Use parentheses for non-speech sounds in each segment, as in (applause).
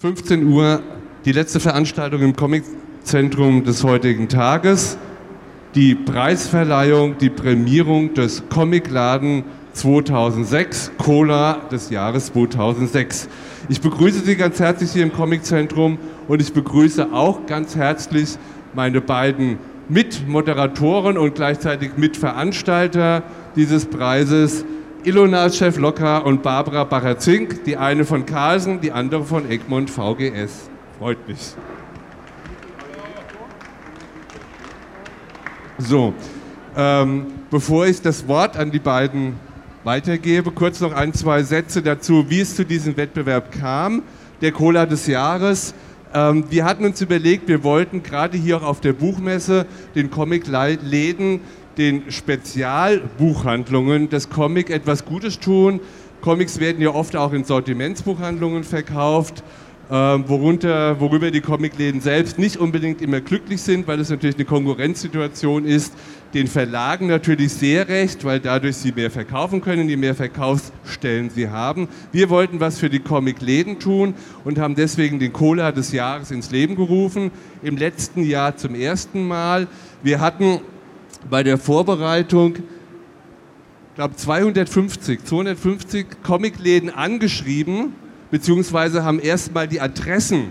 15 Uhr die letzte Veranstaltung im Comiczentrum des heutigen Tages. Die Preisverleihung, die Prämierung des Comicladen 2006, Cola des Jahres 2006. Ich begrüße Sie ganz herzlich hier im Comiczentrum und ich begrüße auch ganz herzlich meine beiden Mitmoderatoren und gleichzeitig Mitveranstalter dieses Preises, Ilona Chef-Locker und Barbara Bacher-Zink, die eine von Carlsen, die andere von Egmont VGS. Freut mich. So, ähm, bevor ich das Wort an die beiden weitergebe, kurz noch ein, zwei Sätze dazu, wie es zu diesem Wettbewerb kam. Der Cola des Jahres. Ähm, wir hatten uns überlegt, wir wollten gerade hier auch auf der Buchmesse den Comic-Läden den Spezialbuchhandlungen das Comic etwas Gutes tun. Comics werden ja oft auch in Sortimentsbuchhandlungen verkauft, äh, worunter, worüber die Comicläden selbst nicht unbedingt immer glücklich sind, weil es natürlich eine Konkurrenzsituation ist. Den Verlagen natürlich sehr recht, weil dadurch sie mehr verkaufen können, je mehr Verkaufsstellen sie haben. Wir wollten was für die Comicläden tun und haben deswegen den Cola des Jahres ins Leben gerufen. Im letzten Jahr zum ersten Mal. Wir hatten bei der Vorbereitung, ich glaube 250, 250 Comicläden angeschrieben, beziehungsweise haben erstmal die Adressen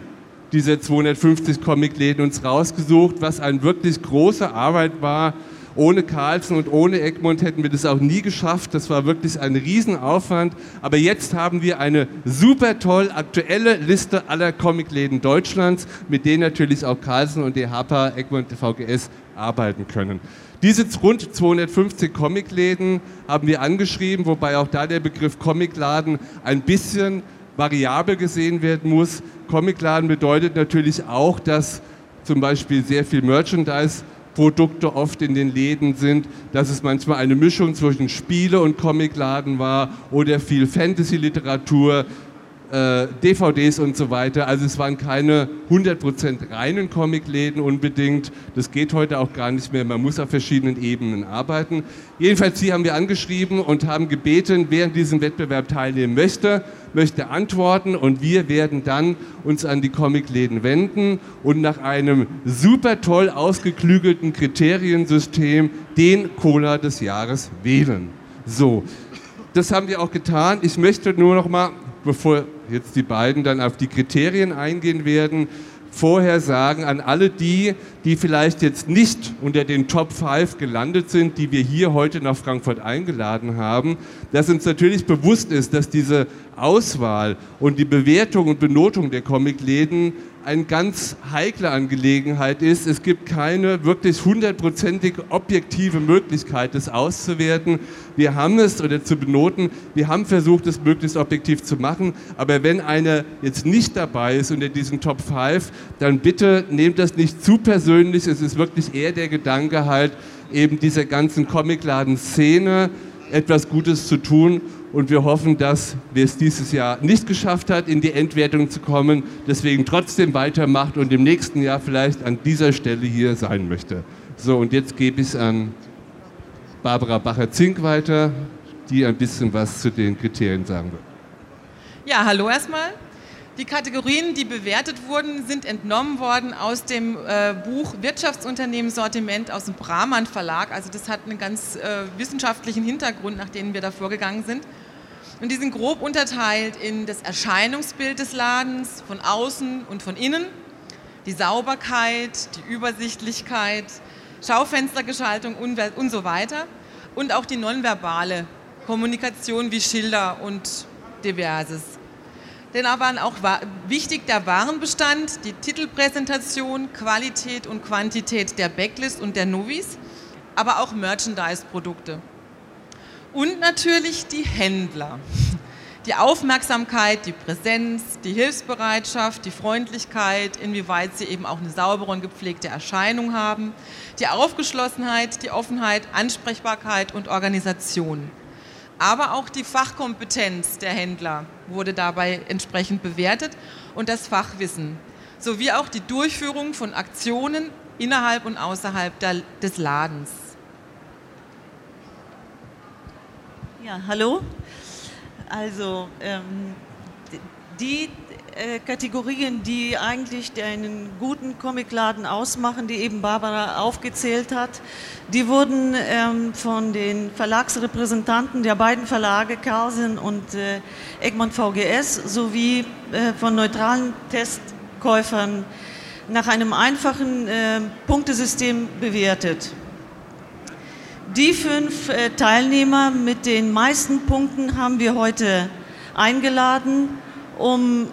dieser 250 Comicläden uns rausgesucht, was eine wirklich große Arbeit war. Ohne Carlsen und ohne Egmont hätten wir das auch nie geschafft. Das war wirklich ein Riesenaufwand. Aber jetzt haben wir eine super toll aktuelle Liste aller Comicläden Deutschlands, mit denen natürlich auch Carlsen und DHPA, Egmont, VGS arbeiten können. Diese rund 250 Comicläden haben wir angeschrieben, wobei auch da der Begriff Comicladen ein bisschen variabel gesehen werden muss. Comicladen bedeutet natürlich auch, dass zum Beispiel sehr viel Merchandise Produkte oft in den Läden sind, dass es manchmal eine Mischung zwischen Spiele und Comicladen war oder viel Fantasy-Literatur, äh, DVDs und so weiter. Also es waren keine 100% reinen Comicläden unbedingt. Das geht heute auch gar nicht mehr. Man muss auf verschiedenen Ebenen arbeiten. Jedenfalls, Sie haben wir angeschrieben und haben gebeten, wer in diesem Wettbewerb teilnehmen möchte, möchte antworten und wir werden dann uns an die Comicläden wenden und nach einem super toll ausgeklügelten Kriteriensystem den Cola des Jahres wählen. So, das haben wir auch getan. Ich möchte nur noch mal, bevor jetzt die beiden dann auf die Kriterien eingehen werden, vorher sagen an alle die, die vielleicht jetzt nicht unter den Top 5 gelandet sind, die wir hier heute nach Frankfurt eingeladen haben, dass uns natürlich bewusst ist, dass diese Auswahl und die Bewertung und Benotung der Comicläden eine ganz heikle Angelegenheit ist. Es gibt keine wirklich hundertprozentig objektive Möglichkeit, das auszuwerten. Wir haben es oder zu benoten, wir haben versucht, es möglichst objektiv zu machen, aber wenn einer jetzt nicht dabei ist unter diesen Top 5, dann bitte nehmt das nicht zu persönlich. Es ist wirklich eher der Gedanke halt, eben dieser ganzen Comicladen-Szene etwas Gutes zu tun und wir hoffen, dass wer es dieses Jahr nicht geschafft hat, in die Endwertung zu kommen, deswegen trotzdem weitermacht und im nächsten Jahr vielleicht an dieser Stelle hier sein möchte. So, und jetzt gebe ich es an Barbara Bacher-Zink weiter, die ein bisschen was zu den Kriterien sagen wird. Ja, hallo erstmal. Die Kategorien, die bewertet wurden, sind entnommen worden aus dem äh, Buch Wirtschaftsunternehmen Sortiment aus dem Brahman Verlag. Also das hat einen ganz äh, wissenschaftlichen Hintergrund, nach dem wir da vorgegangen sind. Und die sind grob unterteilt in das Erscheinungsbild des Ladens von außen und von innen, die Sauberkeit, die Übersichtlichkeit, Schaufenstergestaltung und, so weiter. Und auch die nonverbale Kommunikation wie Schilder und diverses. Denn aber auch wichtig der Warenbestand, die Titelpräsentation, Qualität und Quantität der Backlist und der Novis, aber auch Merchandise-Produkte. Und natürlich die Händler. Die Aufmerksamkeit, die Präsenz, die Hilfsbereitschaft, die Freundlichkeit, inwieweit sie eben auch eine saubere und gepflegte Erscheinung haben, die Aufgeschlossenheit, die Offenheit, Ansprechbarkeit und Organisation aber auch die Fachkompetenz der Händler wurde dabei entsprechend bewertet und das Fachwissen, sowie auch die Durchführung von Aktionen innerhalb und außerhalb des Ladens. Ja, hallo. Also ähm, die äh, Kategorien, die eigentlich einen guten Comicladen ausmachen, die eben Barbara aufgezählt hat, die wurden ähm, von den Verlagsrepräsentanten der beiden Verlage Carlsen und äh, Egmont VGS sowie äh, von neutralen Testkäufern nach einem einfachen äh, Punktesystem bewertet. Die fünf äh, Teilnehmer mit den meisten Punkten haben wir heute eingeladen, um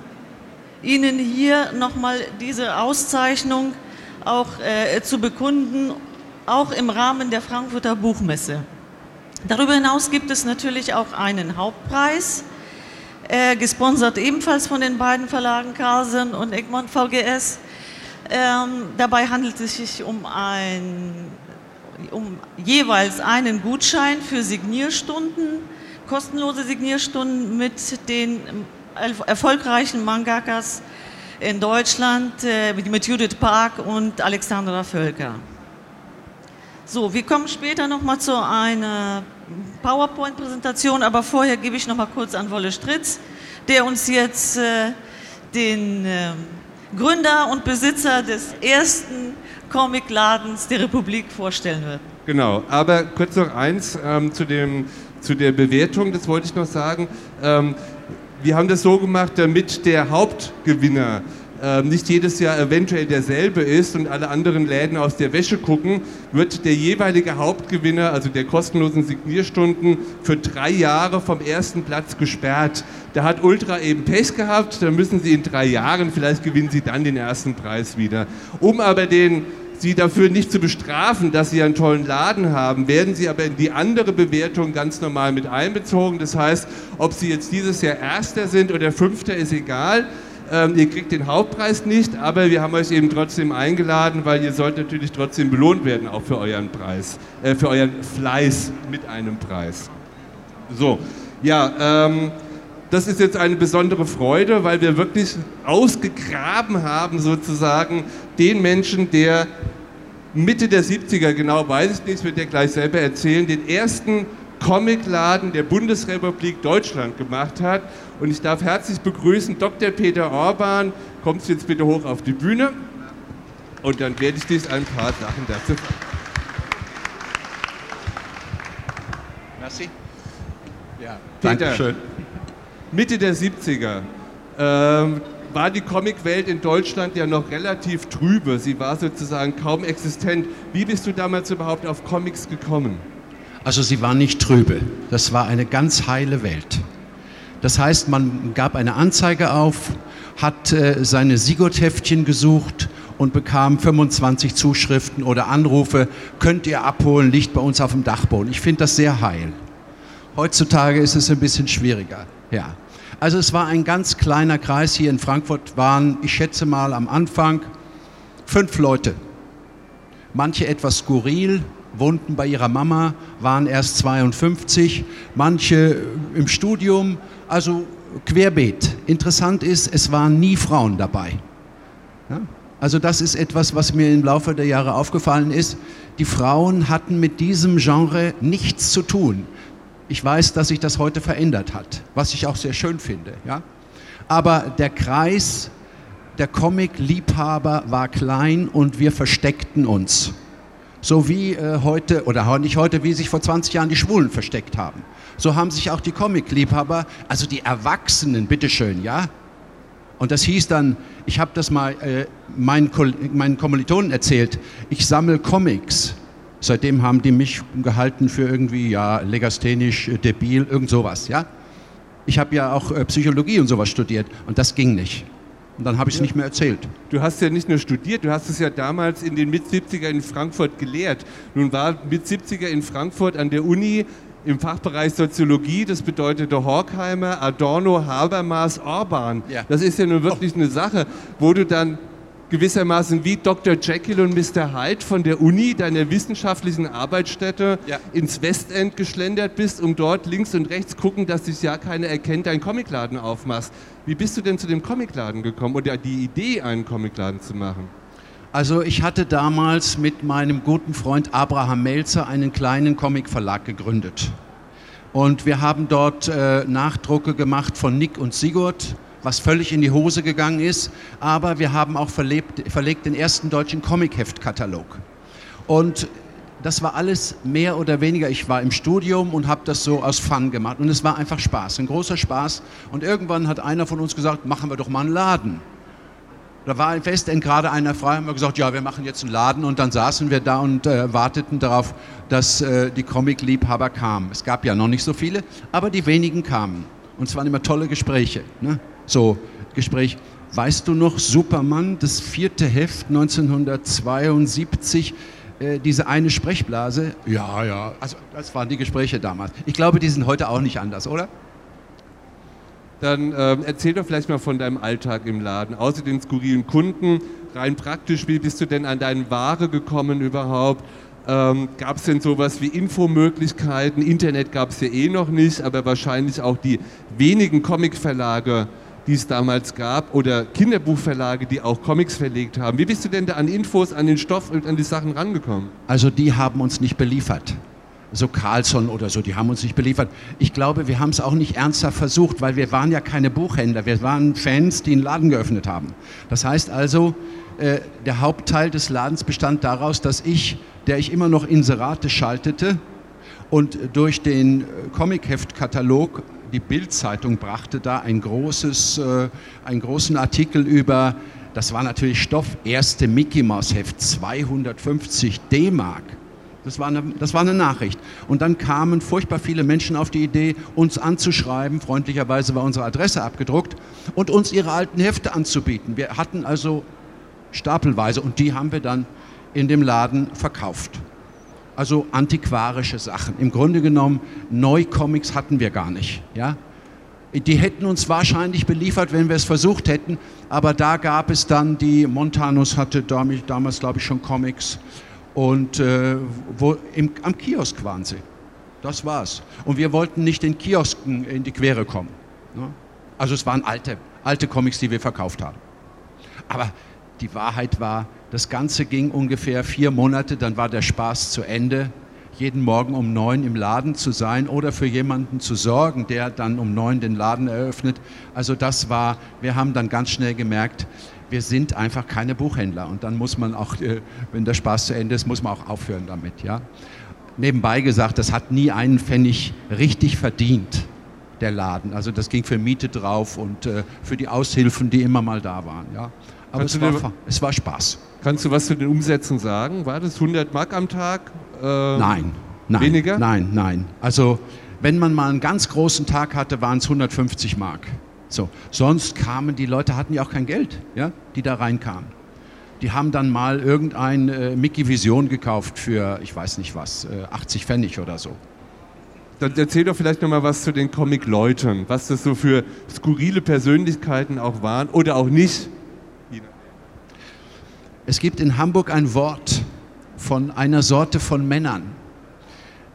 Ihnen hier nochmal diese Auszeichnung auch äh, zu bekunden, auch im Rahmen der Frankfurter Buchmesse. Darüber hinaus gibt es natürlich auch einen Hauptpreis, äh, gesponsert ebenfalls von den beiden Verlagen Carlsen und Egmont VGS. Ähm, dabei handelt es sich um, ein, um jeweils einen Gutschein für Signierstunden, kostenlose Signierstunden mit den erfolgreichen Mangakas in Deutschland, äh, mit Judith Park und Alexandra Völker. So, wir kommen später nochmal zu einer PowerPoint-Präsentation, aber vorher gebe ich nochmal kurz an Wolle Stritz, der uns jetzt äh, den äh, Gründer und Besitzer des ersten Comicladens der Republik vorstellen wird. Genau, aber kurz noch eins ähm, zu, dem, zu der Bewertung, das wollte ich noch sagen. Ähm, wir haben das so gemacht, damit der Hauptgewinner nicht jedes Jahr eventuell derselbe ist und alle anderen Läden aus der Wäsche gucken, wird der jeweilige Hauptgewinner, also der kostenlosen Signierstunden, für drei Jahre vom ersten Platz gesperrt. Da hat Ultra eben Pech gehabt, da müssen sie in drei Jahren, vielleicht gewinnen sie dann den ersten Preis wieder. Um aber den sie dafür nicht zu bestrafen, dass sie einen tollen Laden haben, werden sie aber in die andere Bewertung ganz normal mit einbezogen. Das heißt, ob sie jetzt dieses Jahr Erster sind oder Fünfter, ist egal. Ähm, ihr kriegt den Hauptpreis nicht, aber wir haben euch eben trotzdem eingeladen, weil ihr sollt natürlich trotzdem belohnt werden, auch für euren Preis, äh, für euren Fleiß mit einem Preis. So, ja, ähm, das ist jetzt eine besondere Freude, weil wir wirklich ausgegraben haben, sozusagen, den Menschen, der Mitte der 70er, genau weiß ich nicht, wird er gleich selber erzählen, den ersten Comicladen der Bundesrepublik Deutschland gemacht hat. Und ich darf herzlich begrüßen Dr. Peter Orban. Kommst du jetzt bitte hoch auf die Bühne? Und dann werde ich dich ein paar Sachen dazu fragen. Merci. Ja, Peter, Dankeschön. Mitte der 70er ähm, war die Comicwelt in Deutschland ja noch relativ trübe. Sie war sozusagen kaum existent. Wie bist du damals überhaupt auf Comics gekommen? Also sie war nicht trübe. Das war eine ganz heile Welt. Das heißt, man gab eine Anzeige auf, hat äh, seine Sigurd-Heftchen gesucht und bekam 25 Zuschriften oder Anrufe, könnt ihr abholen, liegt bei uns auf dem Dachboden. Ich finde das sehr heil. Heutzutage ist es ein bisschen schwieriger. Ja. Also es war ein ganz kleiner Kreis. Hier in Frankfurt waren, ich schätze mal am Anfang, fünf Leute. Manche etwas skurril, wohnten bei ihrer Mama, waren erst 52, manche im Studium, also querbeet. Interessant ist, es waren nie Frauen dabei. Ja? Also das ist etwas, was mir im Laufe der Jahre aufgefallen ist. Die Frauen hatten mit diesem Genre nichts zu tun. Ich weiß, dass sich das heute verändert hat, was ich auch sehr schön finde. Ja? Aber der Kreis der Comic-Liebhaber war klein und wir versteckten uns. So wie äh, heute, oder nicht heute, wie sich vor 20 Jahren die Schwulen versteckt haben. So haben sich auch die Comic-Liebhaber, also die Erwachsenen, bitteschön, ja? Und das hieß dann, ich habe das mal äh, meinen, meinen Kommilitonen erzählt, ich sammle Comics. Seitdem haben die mich gehalten für irgendwie, ja, legasthenisch, äh, debil, irgend sowas, ja. Ich habe ja auch äh, Psychologie und sowas studiert und das ging nicht. Und dann habe ich es ja. nicht mehr erzählt. Du hast ja nicht nur studiert, du hast es ja damals in den Mit-70er in Frankfurt gelehrt. Nun war Mit-70er in Frankfurt an der Uni im Fachbereich Soziologie, das bedeutete Horkheimer, Adorno, Habermas, Orban. Ja. Das ist ja nun wirklich oh. eine Sache, wo du dann gewissermaßen wie Dr. Jekyll und Mr. Hyde von der Uni, deiner wissenschaftlichen Arbeitsstätte, ja. ins Westend geschlendert bist, um dort links und rechts gucken, dass dich ja keiner erkennt, deinen Comicladen aufmachst. Wie bist du denn zu dem Comicladen gekommen oder die Idee, einen Comicladen zu machen? Also ich hatte damals mit meinem guten Freund Abraham Melzer einen kleinen Comicverlag gegründet. Und wir haben dort äh, Nachdrucke gemacht von Nick und Sigurd was völlig in die Hose gegangen ist. Aber wir haben auch verlebt, verlegt den ersten deutschen Comic-Heft-Katalog. Und das war alles mehr oder weniger, ich war im Studium und habe das so aus Fun gemacht. Und es war einfach Spaß, ein großer Spaß. Und irgendwann hat einer von uns gesagt, machen wir doch mal einen Laden. Da war im Westend gerade einer frei, haben wir gesagt, ja, wir machen jetzt einen Laden. Und dann saßen wir da und äh, warteten darauf, dass äh, die Comic-Liebhaber kamen. Es gab ja noch nicht so viele, aber die wenigen kamen. Und es waren immer tolle Gespräche. Ne? So, Gespräch, weißt du noch, Superman, das vierte Heft 1972, äh, diese eine Sprechblase? Ja, ja, also das waren die Gespräche damals. Ich glaube, die sind heute auch nicht anders, oder? Dann ähm, erzähl doch vielleicht mal von deinem Alltag im Laden. Außer den skurrilen Kunden, rein praktisch, wie bist du denn an deine Ware gekommen überhaupt? Ähm, gab es denn sowas wie Infomöglichkeiten? Internet gab es ja eh noch nicht, aber wahrscheinlich auch die wenigen Comicverlage, die es damals gab, oder Kinderbuchverlage, die auch Comics verlegt haben. Wie bist du denn da an Infos, an den Stoff und an die Sachen rangekommen? Also die haben uns nicht beliefert. So Carlson oder so, die haben uns nicht beliefert. Ich glaube, wir haben es auch nicht ernsthaft versucht, weil wir waren ja keine Buchhändler, wir waren Fans, die einen Laden geöffnet haben. Das heißt also, äh, der Hauptteil des Ladens bestand daraus, dass ich, der ich immer noch Inserate schaltete und durch den Comicheft-Katalog die Bild-Zeitung brachte da ein großes, äh, einen großen Artikel über, das war natürlich Stoff, erste Mickey Mouse Heft, 250 D-Mark. Das war, eine, das war eine Nachricht. Und dann kamen furchtbar viele Menschen auf die Idee, uns anzuschreiben. Freundlicherweise war unsere Adresse abgedruckt und uns ihre alten Hefte anzubieten. Wir hatten also stapelweise und die haben wir dann in dem Laden verkauft. Also antiquarische Sachen. Im Grunde genommen, Neucomics hatten wir gar nicht. Ja? Die hätten uns wahrscheinlich beliefert, wenn wir es versucht hätten, aber da gab es dann die, Montanus hatte damals, glaube ich, schon Comics und äh, wo, im, am Kiosk waren sie. Das war's. Und wir wollten nicht den Kiosken in die Quere kommen. Ne? Also es waren alte, alte Comics, die wir verkauft haben. Aber die Wahrheit war, das Ganze ging ungefähr vier Monate, dann war der Spaß zu Ende. Jeden Morgen um neun im Laden zu sein oder für jemanden zu sorgen, der dann um neun den Laden eröffnet. Also das war, wir haben dann ganz schnell gemerkt, wir sind einfach keine Buchhändler. Und dann muss man auch, äh, wenn der Spaß zu Ende ist, muss man auch aufhören damit. Ja? Nebenbei gesagt, das hat nie einen Pfennig richtig verdient, der Laden. Also das ging für Miete drauf und äh, für die Aushilfen, die immer mal da waren. Ja? Aber es war, es war, Spaß. Kannst du was zu den Umsätzen sagen? War das 100 Mark am Tag? Äh, nein, nein. Weniger? Nein, nein. Also wenn man mal einen ganz großen Tag hatte, waren es 150 Mark. So. Sonst kamen die Leute, hatten ja auch kein Geld, ja, die da reinkamen. Die haben dann mal irgendein äh, Mickey Vision gekauft für, ich weiß nicht was, äh, 80 Pfennig oder so. Dann erzähl doch vielleicht noch mal was zu den Comic-Leuten, was das so für skurrile Persönlichkeiten auch waren oder auch nicht. Es gibt in Hamburg ein Wort von einer Sorte von Männern.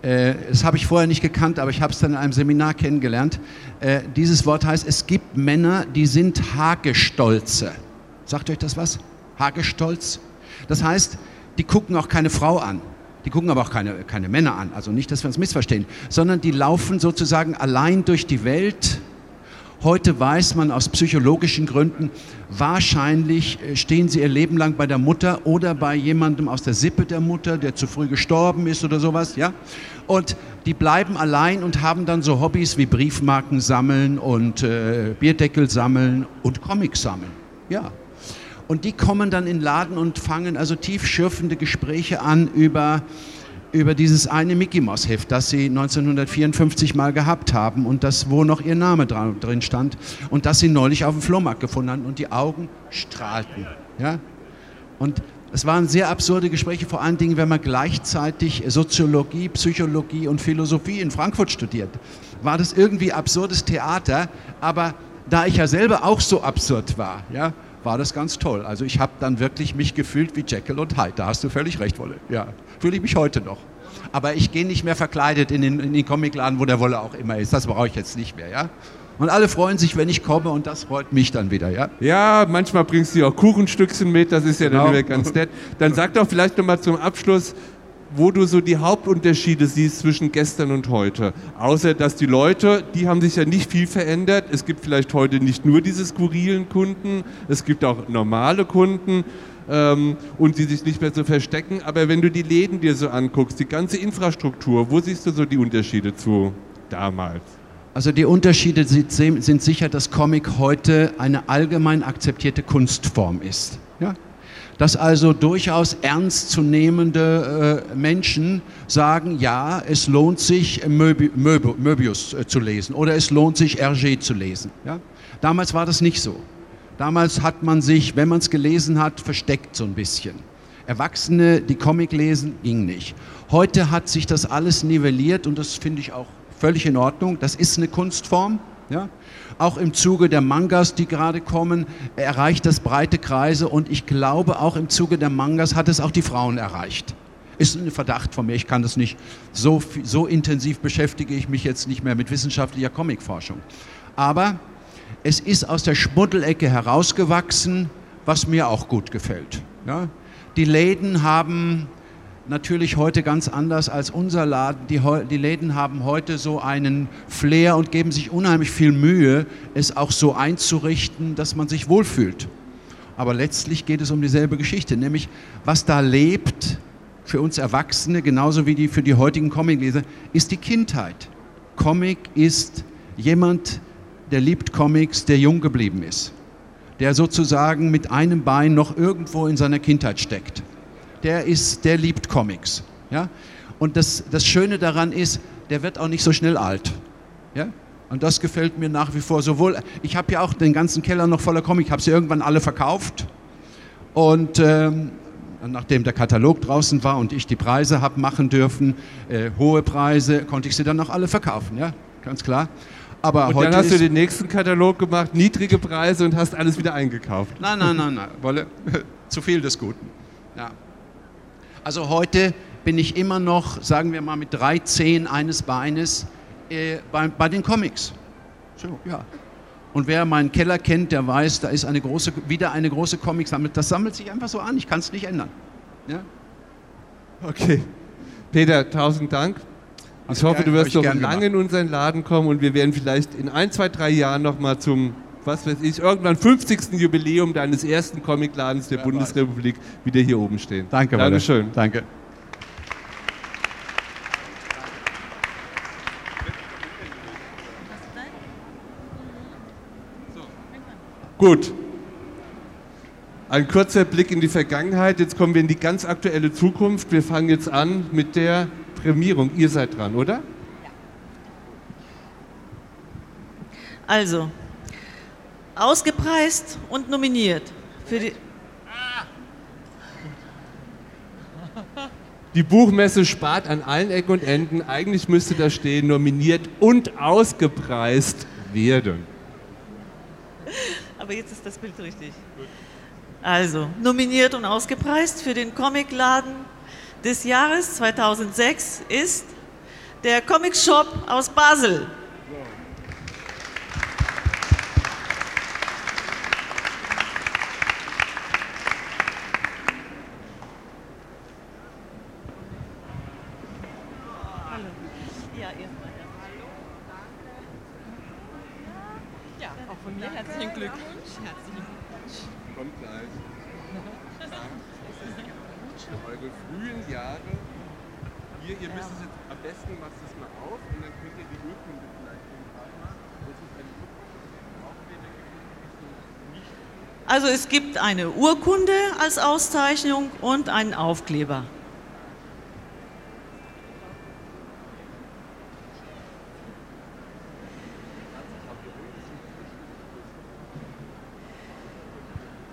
Äh, das habe ich vorher nicht gekannt, aber ich habe es dann in einem Seminar kennengelernt. Äh, dieses Wort heißt, es gibt Männer, die sind Hagestolze. Sagt euch das was? Hagestolz? Das heißt, die gucken auch keine Frau an. Die gucken aber auch keine, keine Männer an. Also nicht, dass wir uns missverstehen, sondern die laufen sozusagen allein durch die Welt Heute weiß man aus psychologischen Gründen, wahrscheinlich äh, stehen sie ihr Leben lang bei der Mutter oder bei jemandem aus der Sippe der Mutter, der zu früh gestorben ist oder sowas, ja? Und die bleiben allein und haben dann so Hobbys wie Briefmarken sammeln und äh, Bierdeckel sammeln und Comics sammeln, ja. Und die kommen dann in den Laden und fangen also tiefschürfende Gespräche an über über dieses eine Mickey Mouse Heft, das sie 1954 mal gehabt haben und das, wo noch ihr Name drin stand und das sie neulich auf dem Flohmarkt gefunden haben und die Augen strahlten. Ja? Und es waren sehr absurde Gespräche, vor allen Dingen, wenn man gleichzeitig Soziologie, Psychologie und Philosophie in Frankfurt studiert. War das irgendwie absurdes Theater, aber da ich ja selber auch so absurd war, ja, war das ganz toll. Also ich habe dann wirklich mich gefühlt wie Jekyll und Hyde. Da hast du völlig recht, Wolle. Ja, fühle ich mich heute noch. Aber ich gehe nicht mehr verkleidet in den, in den Comicladen, wo der Wolle auch immer ist. Das brauche ich jetzt nicht mehr, ja. Und alle freuen sich, wenn ich komme und das freut mich dann wieder, ja? Ja, manchmal bringst du auch Kuchenstückchen mit, das ist ja genau. dann wieder ganz nett. Dann sag doch vielleicht nochmal zum Abschluss, wo du so die Hauptunterschiede siehst zwischen gestern und heute. Außer, dass die Leute, die haben sich ja nicht viel verändert. Es gibt vielleicht heute nicht nur diese skurrilen Kunden, es gibt auch normale Kunden ähm, und die sich nicht mehr so verstecken. Aber wenn du die Läden dir so anguckst, die ganze Infrastruktur, wo siehst du so die Unterschiede zu damals? Also die Unterschiede sind sicher, dass Comic heute eine allgemein akzeptierte Kunstform ist. Ja? Dass also durchaus ernstzunehmende äh, Menschen sagen, ja, es lohnt sich Möbi Möbi Möbius äh, zu lesen oder es lohnt sich Hergé zu lesen. Ja? Damals war das nicht so. Damals hat man sich, wenn man es gelesen hat, versteckt so ein bisschen. Erwachsene, die Comic lesen, ging nicht. Heute hat sich das alles nivelliert und das finde ich auch völlig in Ordnung. Das ist eine Kunstform. Ja? Auch im Zuge der Mangas, die gerade kommen, erreicht das breite Kreise und ich glaube, auch im Zuge der Mangas hat es auch die Frauen erreicht. Ist ein Verdacht von mir, ich kann das nicht. So, so intensiv beschäftige ich mich jetzt nicht mehr mit wissenschaftlicher Comicforschung. Aber es ist aus der Schmuddelecke herausgewachsen, was mir auch gut gefällt. Ja? Die Läden haben natürlich heute ganz anders als unser Laden. Die, die, Läden haben heute so einen Flair und geben sich unheimlich viel Mühe, es auch so einzurichten, dass man sich wohlfühlt. Aber letztlich geht es um dieselbe Geschichte, nämlich was da lebt für uns Erwachsene, genauso wie die, für die heutigen Comicleser, ist die Kindheit. Comic ist jemand, der liebt Comics, der jung geblieben ist, der sozusagen mit einem Bein noch irgendwo in seiner Kindheit steckt der, ist, der liebt Comics. Ja? Und das, das Schöne daran ist, der wird auch nicht so schnell alt. Ja? Und das gefällt mir nach wie vor sowohl. Ich habe ja auch den ganzen Keller noch voller Comics, ich habe sie irgendwann alle verkauft. Und ähm, nachdem der Katalog draußen war und ich die Preise habe machen dürfen, äh, hohe Preise, konnte ich sie dann noch alle verkaufen, ja, ganz klar. Aber und dann hast du den nächsten Katalog gemacht, niedrige Preise und hast alles wieder eingekauft. Nein, nein, nein, nein, Wolle, (laughs) zu viel des Guten. Ja. Also heute bin ich immer noch, sagen wir mal, mit drei Zehen eines Beines äh, bei, bei, den Comics. So, ja. Und wer meinen Keller kennt, der weiß, da ist eine große, wieder eine große Comic-Sammlung. Das sammelt sich einfach so an, ich kann es nicht ändern. Ja? Okay. Peter, tausend Dank. Ich also hoffe, du wirst noch lange in unseren Laden kommen und wir werden vielleicht in ein, zwei, drei Jahren nochmal zum was weiß ich, irgendwann 50. Jubiläum deines ersten Comicladens der ja, Bundesrepublik wieder hier oben stehen. Danke, Dankeschön. Danke. Gut. Ein kurzer Blick in die Vergangenheit. Jetzt kommen wir in die ganz aktuelle Zukunft. Wir fangen jetzt an mit der Prämierung. Ihr seid dran, oder? Ja. Also, ausgepreist und nominiert für die. Die Buchmesse spart an allen Ecken und Enden. Eigentlich müsste da stehen, nominiert und ausgepreist werden. Aber jetzt ist das Bild richtig. Also, nominiert und ausgepreist für den Comicladen des Jahres 2006 ist der Comic Shop aus Basel. Also es gibt eine Urkunde als Auszeichnung und einen Aufkleber.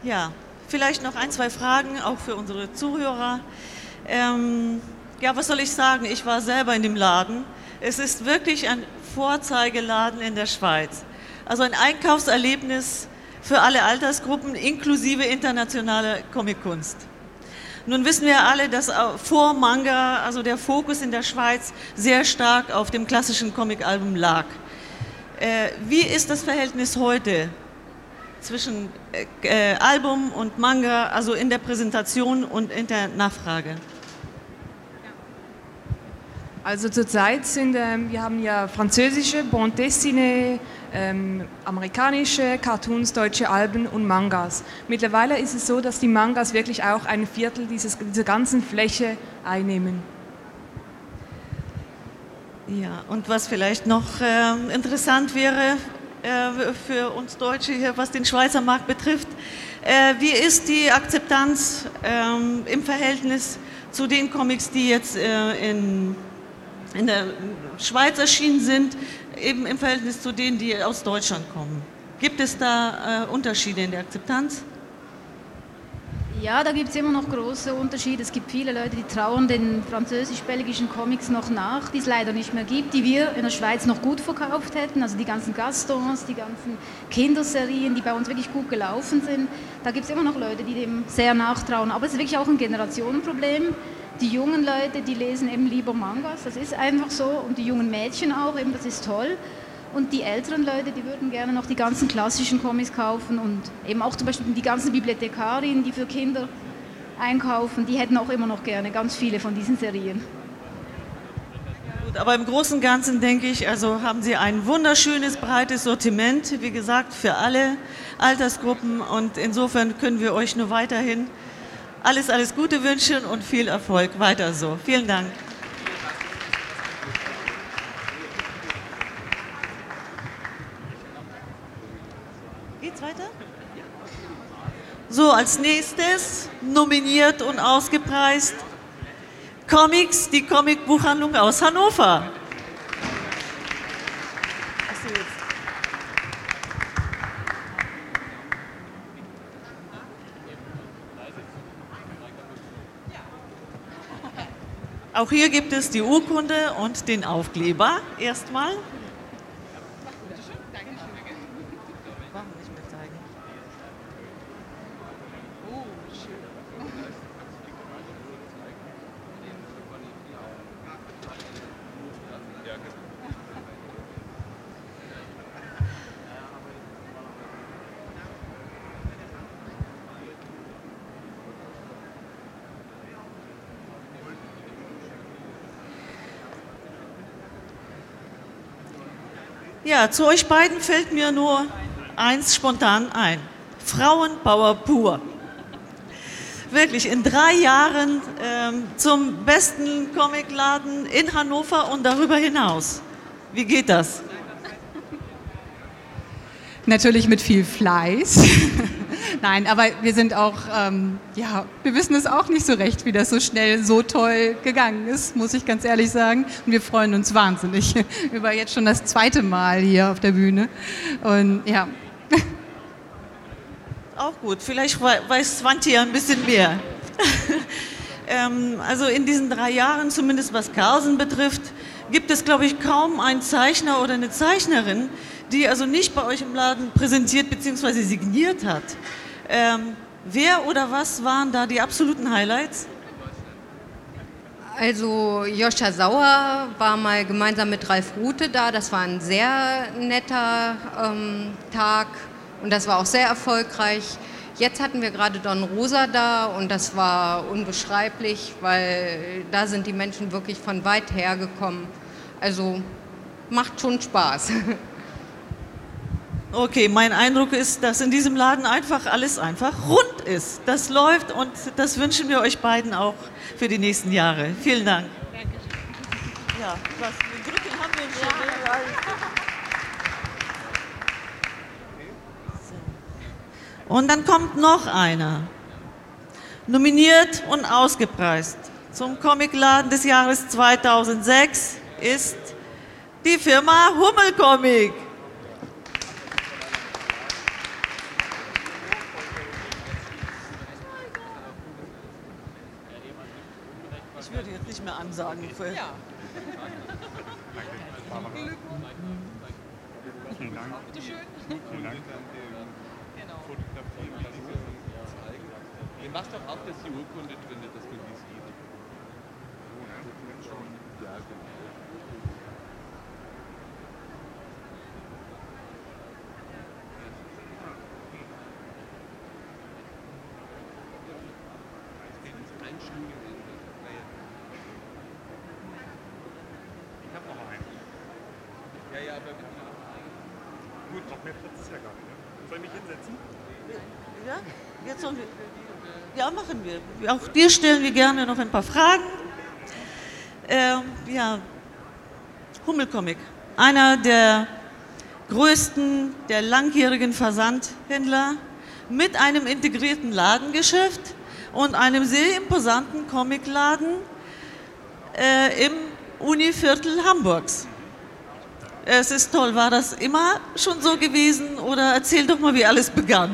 Ja, vielleicht noch ein, zwei Fragen auch für unsere Zuhörer. Ähm, ja, was soll ich sagen? Ich war selber in dem Laden. Es ist wirklich ein Vorzeigeladen in der Schweiz. Also ein Einkaufserlebnis für alle Altersgruppen inklusive internationale Comickunst. Nun wissen wir alle, dass vor Manga, also der Fokus in der Schweiz sehr stark auf dem klassischen Comicalbum lag. Äh, wie ist das Verhältnis heute zwischen äh, äh, Album und Manga, also in der Präsentation und in der Nachfrage? Also zurzeit sind ähm, wir haben ja französische Bande dessinée, ähm, amerikanische Cartoons, deutsche Alben und Mangas. Mittlerweile ist es so, dass die Mangas wirklich auch ein Viertel dieses, dieser ganzen Fläche einnehmen. Ja, und was vielleicht noch äh, interessant wäre äh, für uns Deutsche hier, was den Schweizer Markt betrifft, äh, wie ist die Akzeptanz ähm, im Verhältnis zu den Comics, die jetzt äh, in, in der Schweiz erschienen sind, eben im Verhältnis zu denen, die aus Deutschland kommen? Gibt es da äh, Unterschiede in der Akzeptanz? Ja, da gibt es immer noch große Unterschiede. Es gibt viele Leute, die trauern den französisch-belgischen Comics noch nach, die es leider nicht mehr gibt, die wir in der Schweiz noch gut verkauft hätten. Also die ganzen Gastons, die ganzen Kinderserien, die bei uns wirklich gut gelaufen sind. Da gibt es immer noch Leute, die dem sehr nachtrauen. Aber es ist wirklich auch ein Generationenproblem. Die jungen Leute, die lesen eben lieber Mangas, das ist einfach so. Und die jungen Mädchen auch, eben, das ist toll. Und die älteren Leute, die würden gerne noch die ganzen klassischen Comics kaufen und eben auch zum Beispiel die ganzen Bibliothekarinnen, die für Kinder einkaufen, die hätten auch immer noch gerne ganz viele von diesen Serien. Gut, aber im Großen und Ganzen denke ich, also haben Sie ein wunderschönes, breites Sortiment, wie gesagt, für alle Altersgruppen und insofern können wir euch nur weiterhin alles, alles Gute wünschen und viel Erfolg weiter so. Vielen Dank. Geht's weiter? So, als nächstes nominiert und ausgepreist Comics, die Comicbuchhandlung aus Hannover. Auch hier gibt es die Urkunde und den Aufkleber erstmal. Ja, zu euch beiden fällt mir nur eins spontan ein. Frauenpower pur. Wirklich in drei Jahren ähm, zum besten Comicladen in Hannover und darüber hinaus. Wie geht das? Natürlich mit viel Fleiß. (laughs) Nein, aber wir sind auch, ähm, ja, wir wissen es auch nicht so recht, wie das so schnell, so toll gegangen ist, muss ich ganz ehrlich sagen. Und wir freuen uns wahnsinnig (laughs) über jetzt schon das zweite Mal hier auf der Bühne. Und ja. (laughs) Auch gut, vielleicht weiß Svanti ja ein bisschen mehr. (laughs) ähm, also in diesen drei Jahren, zumindest was Carlsen betrifft, gibt es, glaube ich, kaum einen Zeichner oder eine Zeichnerin, die also nicht bei euch im Laden präsentiert bzw. signiert hat. Ähm, wer oder was waren da die absoluten Highlights? Also Joscha Sauer war mal gemeinsam mit Ralf Rute da. Das war ein sehr netter ähm, Tag und das war auch sehr erfolgreich. Jetzt hatten wir gerade Don Rosa da und das war unbeschreiblich, weil da sind die Menschen wirklich von weit her gekommen. Also macht schon Spaß. (laughs) Okay, mein Eindruck ist, dass in diesem Laden einfach alles einfach rund ist. Das läuft und das wünschen wir euch beiden auch für die nächsten Jahre. Vielen Dank. Dankeschön. Ja, was, Drücken haben wir schon. Ja. Und dann kommt noch einer. Nominiert und ausgepreist zum Comicladen des Jahres 2006 ist die Firma Hummel Comic. sagen. Ja. Vielen Dank. Bitte schön. Vielen Dank. Genau. Ihr macht doch auch, dass die Urkunde drin ist, dass man die sieht. Ja, genau. Ein Studium Gut, noch mehr Platz ist ja gar nicht. Ne? Soll ich mich hinsetzen? Ja, jetzt sollen wir. Ja, machen wir. Auch dir stellen wir gerne noch ein paar Fragen. Ähm, ja, Hummelcomic. Einer der größten, der langjährigen Versandhändler mit einem integrierten Ladengeschäft und einem sehr imposanten Comicladen äh, im Univiertel Hamburgs. Es ist toll. War das immer schon so gewesen oder erzähl doch mal, wie alles begann?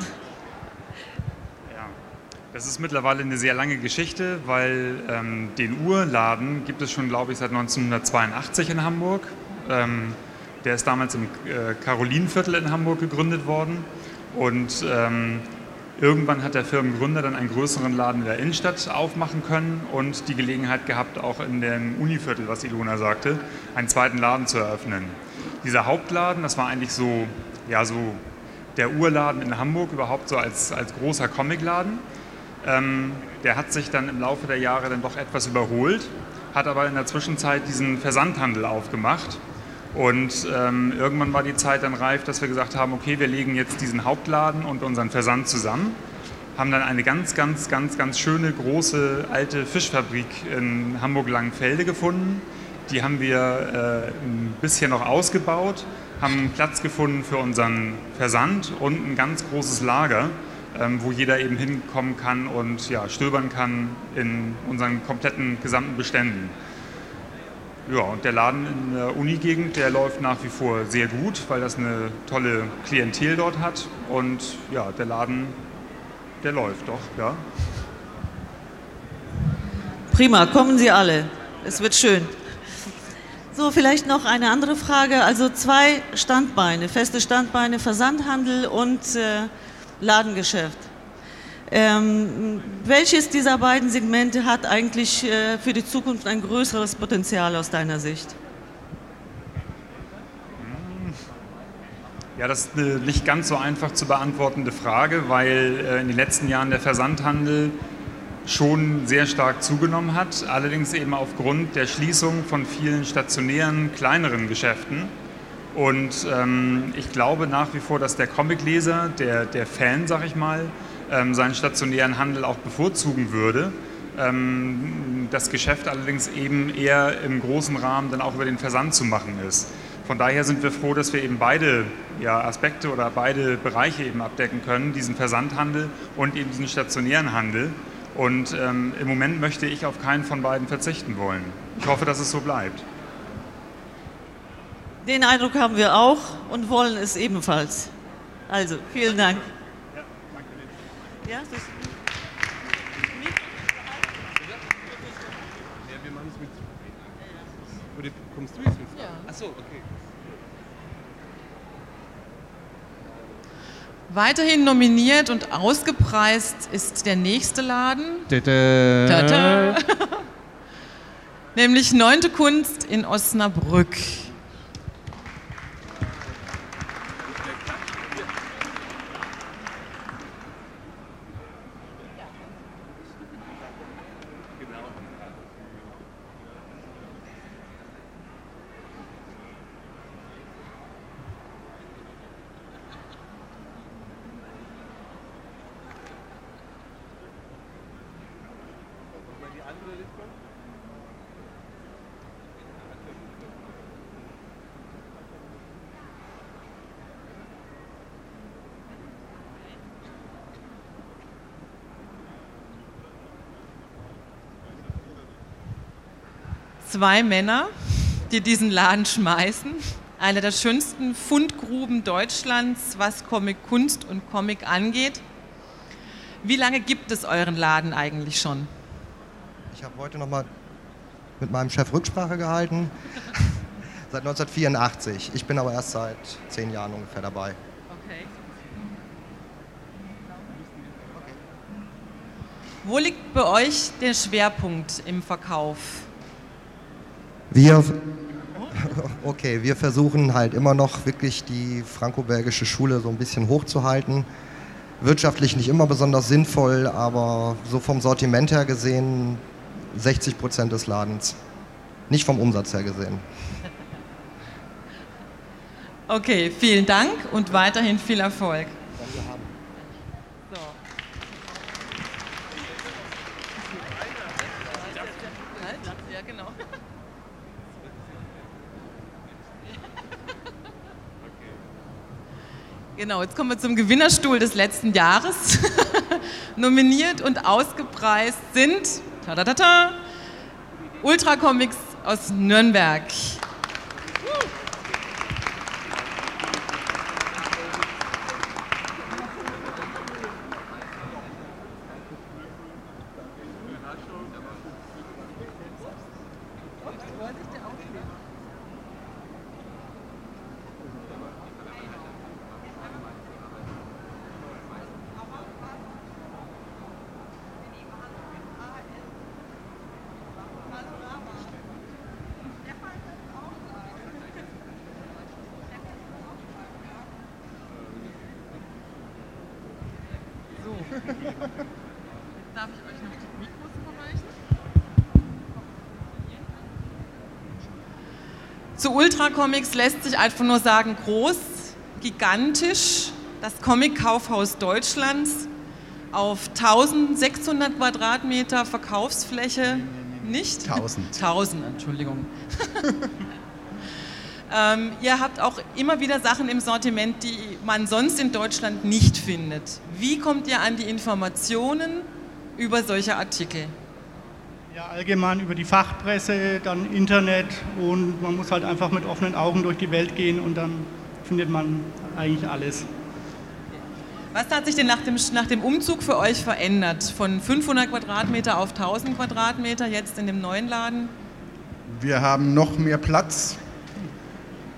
Ja, das ist mittlerweile eine sehr lange Geschichte, weil ähm, den Urladen gibt es schon, glaube ich, seit 1982 in Hamburg. Ähm, der ist damals im äh, Karolinenviertel in Hamburg gegründet worden und ähm, Irgendwann hat der Firmengründer dann einen größeren Laden in der Innenstadt aufmachen können und die Gelegenheit gehabt, auch in dem Univiertel, was Ilona sagte, einen zweiten Laden zu eröffnen. Dieser Hauptladen, das war eigentlich so, ja, so der Urladen in Hamburg überhaupt so als, als großer Comicladen. Ähm, der hat sich dann im Laufe der Jahre dann doch etwas überholt, hat aber in der Zwischenzeit diesen Versandhandel aufgemacht und ähm, irgendwann war die Zeit dann reif, dass wir gesagt haben, okay, wir legen jetzt diesen Hauptladen und unseren Versand zusammen. Haben dann eine ganz, ganz, ganz, ganz schöne, große, alte Fischfabrik in Hamburg-Langenfelde gefunden. Die haben wir äh, ein bisschen noch ausgebaut, haben Platz gefunden für unseren Versand und ein ganz großes Lager, ähm, wo jeder eben hinkommen kann und ja, stöbern kann in unseren kompletten gesamten Beständen. Ja, und der Laden in der Unigegend, der läuft nach wie vor sehr gut, weil das eine tolle Klientel dort hat. Und ja, der Laden, der läuft doch, ja. Prima, kommen Sie alle. Es wird schön. So, vielleicht noch eine andere Frage. Also zwei Standbeine, feste Standbeine, Versandhandel und äh, Ladengeschäft. Ähm, welches dieser beiden Segmente hat eigentlich äh, für die Zukunft ein größeres Potenzial aus deiner Sicht? Ja, das ist eine nicht ganz so einfach zu beantwortende Frage, weil äh, in den letzten Jahren der Versandhandel schon sehr stark zugenommen hat, allerdings eben aufgrund der Schließung von vielen stationären, kleineren Geschäften. Und ähm, ich glaube nach wie vor, dass der Comicleser, der, der Fan, sag ich mal, ähm, seinen stationären Handel auch bevorzugen würde. Ähm, das Geschäft allerdings eben eher im großen Rahmen dann auch über den Versand zu machen ist. Von daher sind wir froh, dass wir eben beide ja, Aspekte oder beide Bereiche eben abdecken können, diesen Versandhandel und eben diesen stationären Handel. Und ähm, im Moment möchte ich auf keinen von beiden verzichten wollen. Ich hoffe, dass es so bleibt. Den Eindruck haben wir auch und wollen es ebenfalls. Also, vielen Dank. Ja, das ist Ja, wir machen es mit. Oder kommst du jetzt mit? Ja. Achso, okay. Weiterhin nominiert und ausgepreist ist der nächste Laden. Tada. Tada. (laughs) Nämlich Neunte Kunst in Osnabrück. Zwei Männer, die diesen Laden schmeißen. Eine der schönsten Fundgruben Deutschlands, was Comic Kunst und Comic angeht. Wie lange gibt es euren Laden eigentlich schon? Ich habe heute nochmal mit meinem Chef Rücksprache gehalten. (laughs) seit 1984. Ich bin aber erst seit zehn Jahren ungefähr dabei. Okay. Wo liegt bei euch der Schwerpunkt im Verkauf? Wir, (laughs) okay, wir versuchen halt immer noch wirklich die franco-belgische Schule so ein bisschen hochzuhalten. Wirtschaftlich nicht immer besonders sinnvoll, aber so vom Sortiment her gesehen 60 Prozent des Ladens. Nicht vom Umsatz her gesehen. (laughs) Okay, vielen Dank und weiterhin viel Erfolg. So. Ja, genau. Genau, jetzt kommen wir zum Gewinnerstuhl des letzten Jahres. (laughs) Nominiert und ausgepreist sind ta -ta -ta Ultra Comics aus Nürnberg. Ultra Comics lässt sich einfach nur sagen, groß, gigantisch, das Comic-Kaufhaus Deutschlands auf 1600 Quadratmeter Verkaufsfläche, nicht? 1000. 1000, Entschuldigung. (laughs) ähm, ihr habt auch immer wieder Sachen im Sortiment, die man sonst in Deutschland nicht findet. Wie kommt ihr an die Informationen über solche Artikel? Ja, allgemein über die Fachpresse, dann Internet und man muss halt einfach mit offenen Augen durch die Welt gehen und dann findet man eigentlich alles. Was hat sich denn nach dem, nach dem Umzug für euch verändert? Von 500 Quadratmeter auf 1000 Quadratmeter jetzt in dem neuen Laden? Wir haben noch mehr Platz.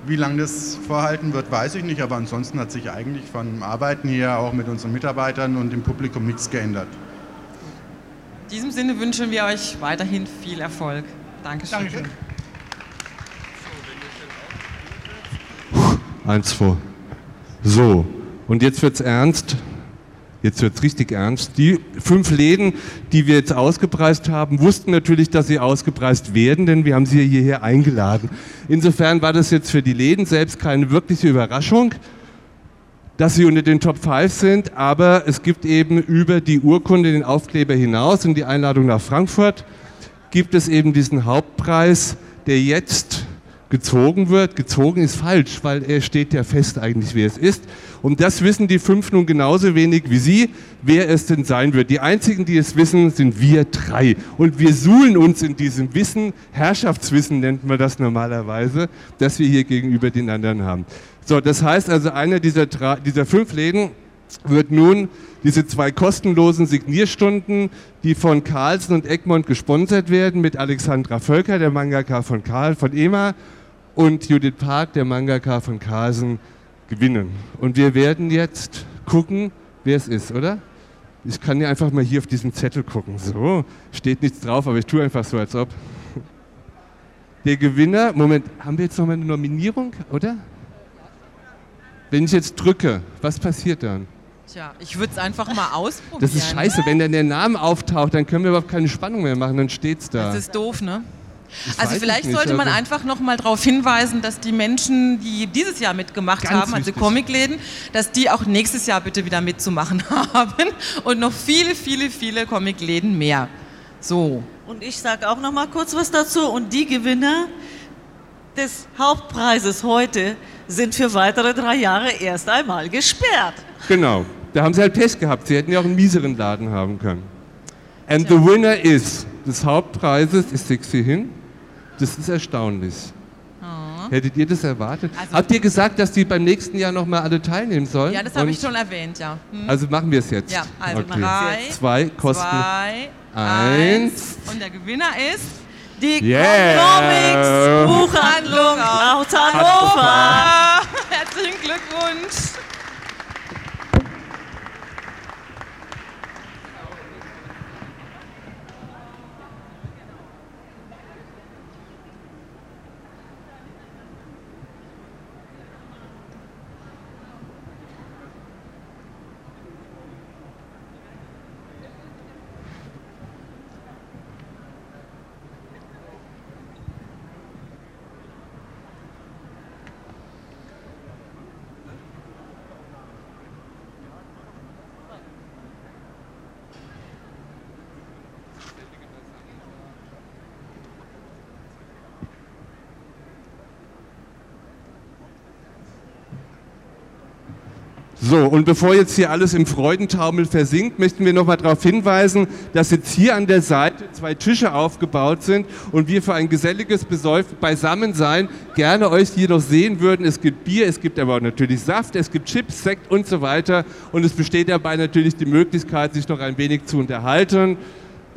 Wie lange das vorhalten wird, weiß ich nicht, aber ansonsten hat sich eigentlich vom Arbeiten hier auch mit unseren Mitarbeitern und dem Publikum nichts geändert. In diesem Sinne wünschen wir euch weiterhin viel Erfolg. Dankeschön. Dankeschön. Eins vor. So, und jetzt wird's ernst. Jetzt wird's richtig ernst. Die fünf Läden, die wir jetzt ausgepreist haben, wussten natürlich, dass sie ausgepreist werden, denn wir haben sie hierher eingeladen. Insofern war das jetzt für die Läden selbst keine wirkliche Überraschung, dass sie unter den Top 5 sind, aber es gibt eben über die Urkunde, den Aufkleber hinaus und die Einladung nach Frankfurt, gibt es eben diesen Hauptpreis, der jetzt gezogen wird. Gezogen ist falsch, weil er steht ja fest eigentlich, wer es ist. Und das wissen die fünf nun genauso wenig wie Sie, wer es denn sein wird. Die einzigen, die es wissen, sind wir drei. Und wir suhlen uns in diesem Wissen, Herrschaftswissen nennt man das normalerweise, das wir hier gegenüber den anderen haben. So, das heißt also, einer dieser, dieser fünf Läden wird nun diese zwei kostenlosen Signierstunden, die von Carlsen und Egmont gesponsert werden, mit Alexandra Völker, der Mangaka von Karl, von EMA, und Judith Park, der Mangaka von Carlsen, gewinnen. Und wir werden jetzt gucken, wer es ist, oder? Ich kann ja einfach mal hier auf diesen Zettel gucken. So, steht nichts drauf, aber ich tue einfach so, als ob. Der Gewinner, Moment, haben wir jetzt noch mal eine Nominierung, oder? Wenn ich jetzt drücke, was passiert dann? Tja, ich würde es einfach mal ausprobieren. Das ist scheiße, wenn dann der Name auftaucht, dann können wir überhaupt keine Spannung mehr machen, dann steht's da. Das ist doof, ne? Ich Also vielleicht nicht, sollte man also- einfach noch mal darauf hinweisen, dass die Menschen, die dieses Jahr mitgemacht haben, also wichtig. Comicläden, dass die auch nächstes Jahr bitte wieder mitzumachen (laughs) haben und noch viele, viele, viele Comicläden mehr. So. Und ich sage auch noch mal kurz was dazu. Und die Gewinner des Hauptpreises heute sind für weitere drei Jahre erst einmal gesperrt. Genau, da haben sie halt Pech gehabt. Sie hätten ja auch einen mieseren Laden haben können. And the winner is des Hauptpreises, ich sehe sie hin, das ist erstaunlich. Hättet ihr das erwartet? Also- Habt ihr gesagt, dass die beim nächsten Jahr nochmal alle teilnehmen sollen? Ja, das habe ich schon erwähnt, ja. Hm. Also machen wir es jetzt. ja, also okay. drei, Zwei kosten zwei, eins. Und der Gewinner ist Die Yeah. Comics Buchhandlung aus Hannover. Herzlichen Glückwunsch. So, und bevor jetzt hier alles im Freudentaumel versinkt, möchten wir nochmal darauf hinweisen, dass jetzt hier an der Seite zwei Tische aufgebaut sind und wir für ein geselliges Besäuf Beisammensein gerne euch hier noch sehen würden. Es gibt Bier, es gibt aber auch natürlich Saft, es gibt Chips, Sekt und so weiter. Und es besteht dabei natürlich die Möglichkeit, sich noch ein wenig zu unterhalten.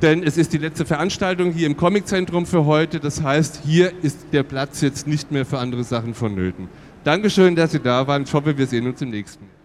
Denn es ist die letzte Veranstaltung hier im Comiczentrum für heute. Das heißt, hier ist der Platz jetzt nicht mehr für andere Sachen vonnöten. Dankeschön, dass Sie da waren. Ich hoffe, wir sehen uns im nächsten.